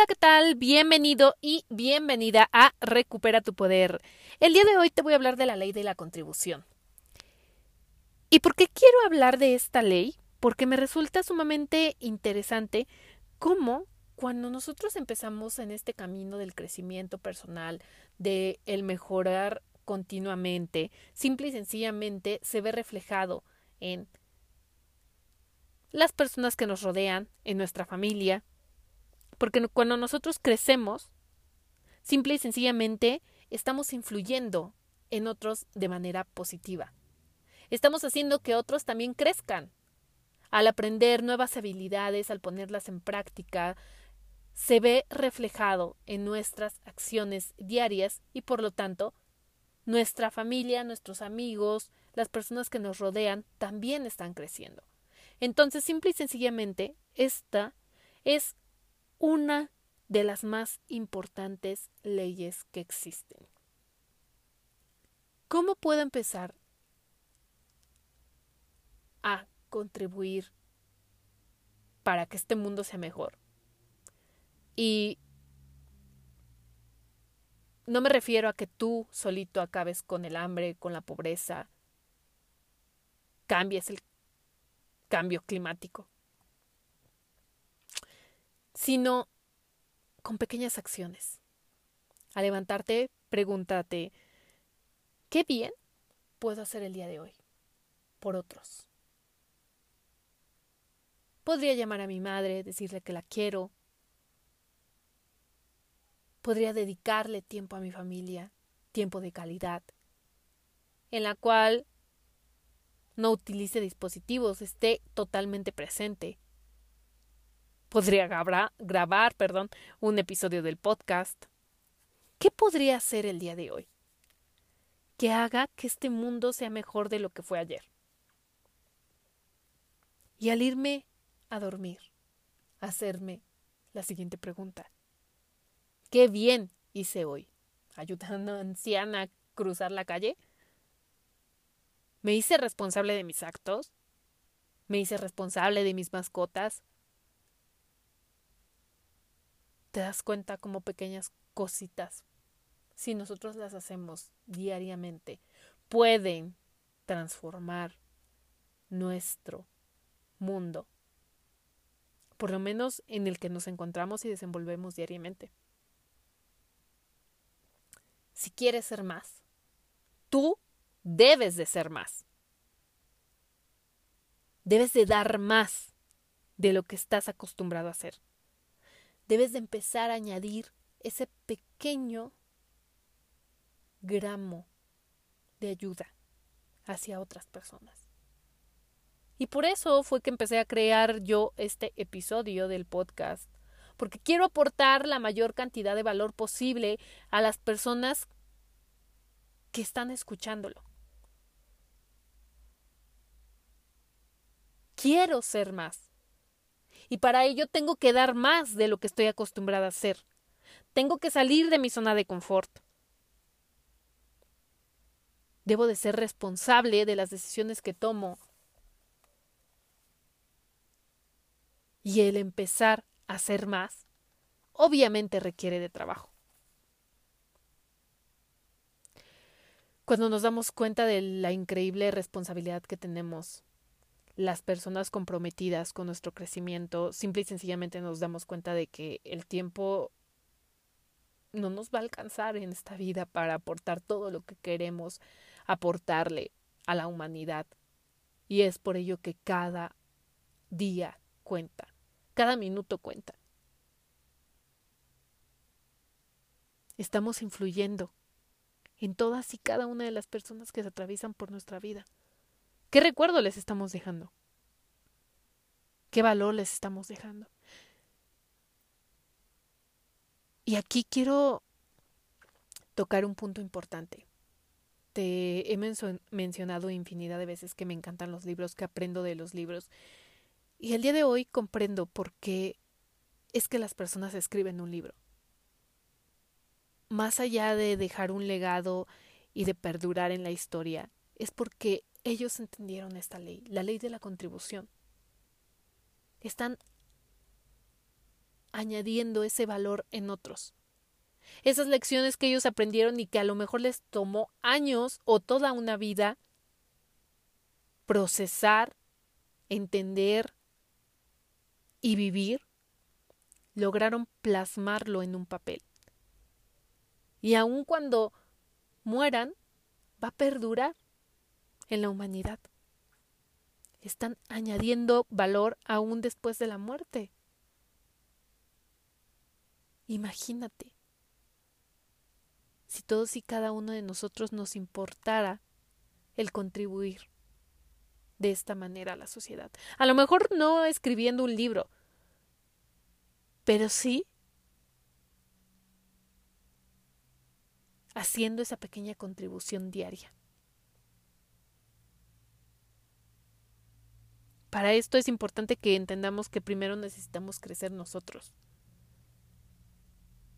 Hola, ¿qué tal? Bienvenido y bienvenida a Recupera tu Poder. El día de hoy te voy a hablar de la ley de la contribución. ¿Y por qué quiero hablar de esta ley? Porque me resulta sumamente interesante cómo cuando nosotros empezamos en este camino del crecimiento personal, de el mejorar continuamente, simple y sencillamente se ve reflejado en las personas que nos rodean, en nuestra familia, porque cuando nosotros crecemos, simple y sencillamente estamos influyendo en otros de manera positiva. Estamos haciendo que otros también crezcan. Al aprender nuevas habilidades, al ponerlas en práctica, se ve reflejado en nuestras acciones diarias y por lo tanto nuestra familia, nuestros amigos, las personas que nos rodean también están creciendo. Entonces, simple y sencillamente, esta es una de las más importantes leyes que existen. ¿Cómo puedo empezar a contribuir para que este mundo sea mejor? Y no me refiero a que tú solito acabes con el hambre, con la pobreza, cambies el cambio climático sino con pequeñas acciones. Al levantarte, pregúntate, ¿qué bien puedo hacer el día de hoy por otros? Podría llamar a mi madre, decirle que la quiero. Podría dedicarle tiempo a mi familia, tiempo de calidad, en la cual no utilice dispositivos, esté totalmente presente Podría grabar, perdón, un episodio del podcast. ¿Qué podría hacer el día de hoy? Que haga que este mundo sea mejor de lo que fue ayer. Y al irme a dormir, hacerme la siguiente pregunta. ¿Qué bien hice hoy? ¿Ayudando a anciana a cruzar la calle? ¿Me hice responsable de mis actos? ¿Me hice responsable de mis mascotas? Te das cuenta como pequeñas cositas, si nosotros las hacemos diariamente, pueden transformar nuestro mundo, por lo menos en el que nos encontramos y desenvolvemos diariamente. Si quieres ser más, tú debes de ser más. Debes de dar más de lo que estás acostumbrado a hacer debes de empezar a añadir ese pequeño gramo de ayuda hacia otras personas. Y por eso fue que empecé a crear yo este episodio del podcast, porque quiero aportar la mayor cantidad de valor posible a las personas que están escuchándolo. Quiero ser más y para ello tengo que dar más de lo que estoy acostumbrada a hacer. Tengo que salir de mi zona de confort. Debo de ser responsable de las decisiones que tomo. Y el empezar a hacer más, obviamente requiere de trabajo. Cuando nos damos cuenta de la increíble responsabilidad que tenemos las personas comprometidas con nuestro crecimiento, simple y sencillamente nos damos cuenta de que el tiempo no nos va a alcanzar en esta vida para aportar todo lo que queremos aportarle a la humanidad. Y es por ello que cada día cuenta, cada minuto cuenta. Estamos influyendo en todas y cada una de las personas que se atraviesan por nuestra vida. ¿Qué recuerdo les estamos dejando? ¿Qué valor les estamos dejando? Y aquí quiero tocar un punto importante. Te he mencionado infinidad de veces que me encantan los libros, que aprendo de los libros. Y el día de hoy comprendo por qué es que las personas escriben un libro. Más allá de dejar un legado y de perdurar en la historia, es porque ellos entendieron esta ley, la ley de la contribución. Están añadiendo ese valor en otros. Esas lecciones que ellos aprendieron y que a lo mejor les tomó años o toda una vida procesar, entender y vivir, lograron plasmarlo en un papel. Y aun cuando mueran, va a perdurar en la humanidad. Están añadiendo valor aún después de la muerte. Imagínate si todos y cada uno de nosotros nos importara el contribuir de esta manera a la sociedad. A lo mejor no escribiendo un libro, pero sí haciendo esa pequeña contribución diaria. Para esto es importante que entendamos que primero necesitamos crecer nosotros.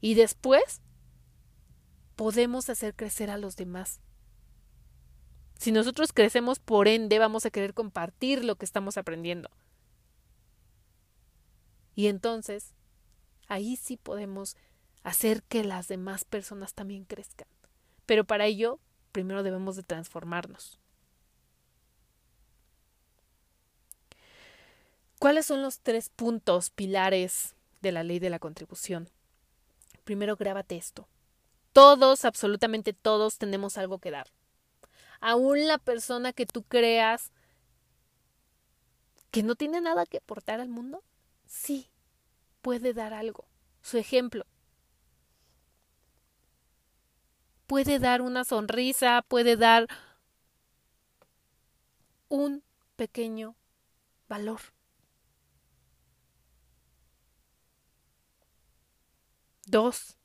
Y después podemos hacer crecer a los demás. Si nosotros crecemos, por ende, vamos a querer compartir lo que estamos aprendiendo. Y entonces, ahí sí podemos hacer que las demás personas también crezcan. Pero para ello, primero debemos de transformarnos. ¿Cuáles son los tres puntos pilares de la ley de la contribución? Primero, grábate esto. Todos, absolutamente todos, tenemos algo que dar. Aún la persona que tú creas que no tiene nada que aportar al mundo, sí, puede dar algo. Su ejemplo. Puede dar una sonrisa, puede dar un pequeño valor. Dos.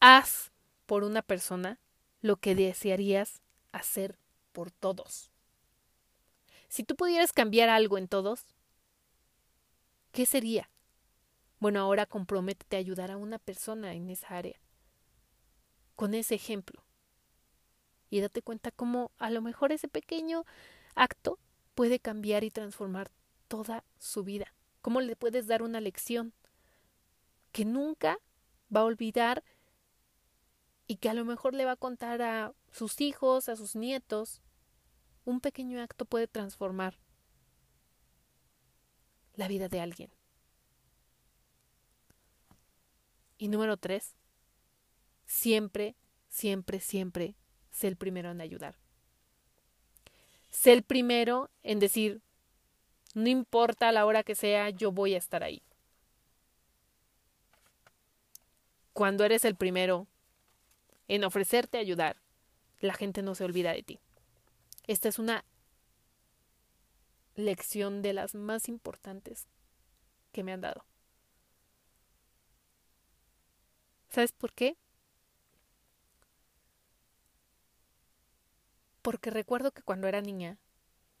Haz por una persona lo que desearías hacer por todos. Si tú pudieras cambiar algo en todos, ¿qué sería? Bueno, ahora comprométete a ayudar a una persona en esa área, con ese ejemplo. Y date cuenta cómo a lo mejor ese pequeño acto puede cambiar y transformar toda su vida. ¿Cómo le puedes dar una lección que nunca va a olvidar y que a lo mejor le va a contar a sus hijos, a sus nietos? Un pequeño acto puede transformar la vida de alguien. Y número tres, siempre, siempre, siempre sé el primero en ayudar. Sé el primero en decir, no importa la hora que sea, yo voy a estar ahí. Cuando eres el primero en ofrecerte ayudar, la gente no se olvida de ti. Esta es una lección de las más importantes que me han dado. ¿Sabes por qué? Porque recuerdo que cuando era niña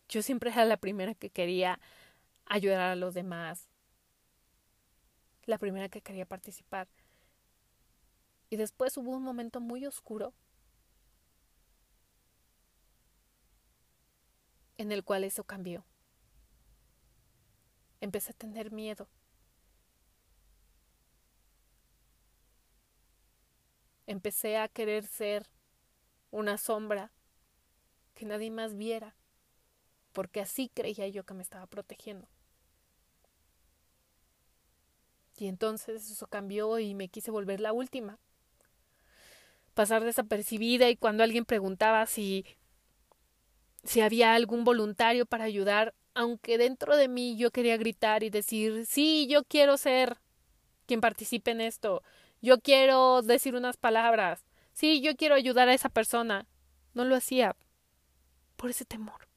yo siempre era la primera que quería ayudar a los demás, la primera que quería participar. Y después hubo un momento muy oscuro en el cual eso cambió. Empecé a tener miedo. Empecé a querer ser una sombra que nadie más viera porque así creía yo que me estaba protegiendo. Y entonces eso cambió y me quise volver la última. Pasar desapercibida y cuando alguien preguntaba si si había algún voluntario para ayudar, aunque dentro de mí yo quería gritar y decir, sí, yo quiero ser quien participe en esto, yo quiero decir unas palabras, sí, yo quiero ayudar a esa persona, no lo hacía por ese temor.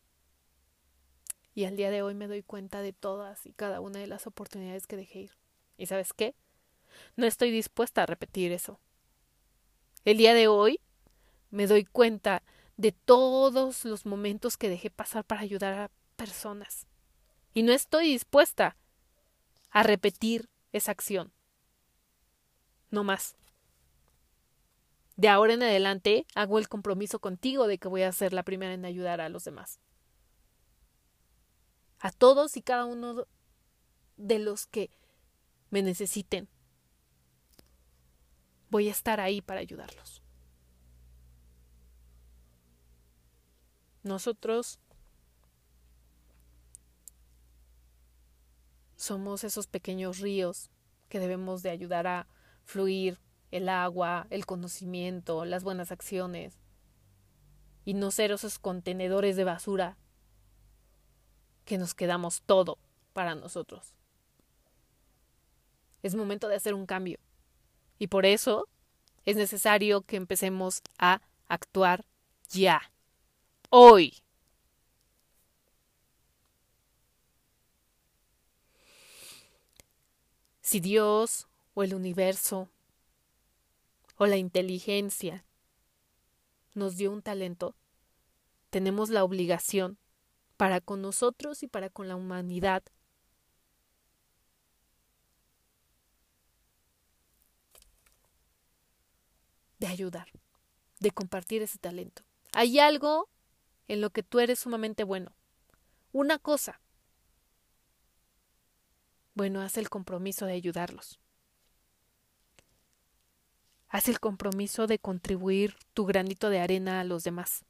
Y al día de hoy me doy cuenta de todas y cada una de las oportunidades que dejé ir. ¿Y sabes qué? No estoy dispuesta a repetir eso. El día de hoy me doy cuenta de todos los momentos que dejé pasar para ayudar a personas. Y no estoy dispuesta a repetir esa acción. No más. De ahora en adelante hago el compromiso contigo de que voy a ser la primera en ayudar a los demás a todos y cada uno de los que me necesiten. Voy a estar ahí para ayudarlos. Nosotros somos esos pequeños ríos que debemos de ayudar a fluir el agua, el conocimiento, las buenas acciones, y no ser esos contenedores de basura que nos quedamos todo para nosotros. Es momento de hacer un cambio. Y por eso es necesario que empecemos a actuar ya. Hoy. Si Dios o el universo o la inteligencia nos dio un talento, tenemos la obligación para con nosotros y para con la humanidad de ayudar, de compartir ese talento. Hay algo en lo que tú eres sumamente bueno. Una cosa. Bueno, haz el compromiso de ayudarlos. Haz el compromiso de contribuir tu granito de arena a los demás.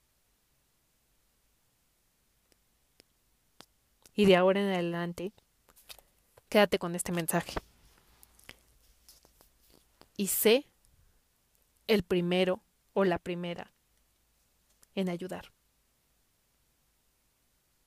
Y de ahora en adelante, quédate con este mensaje. Y sé el primero o la primera en ayudar.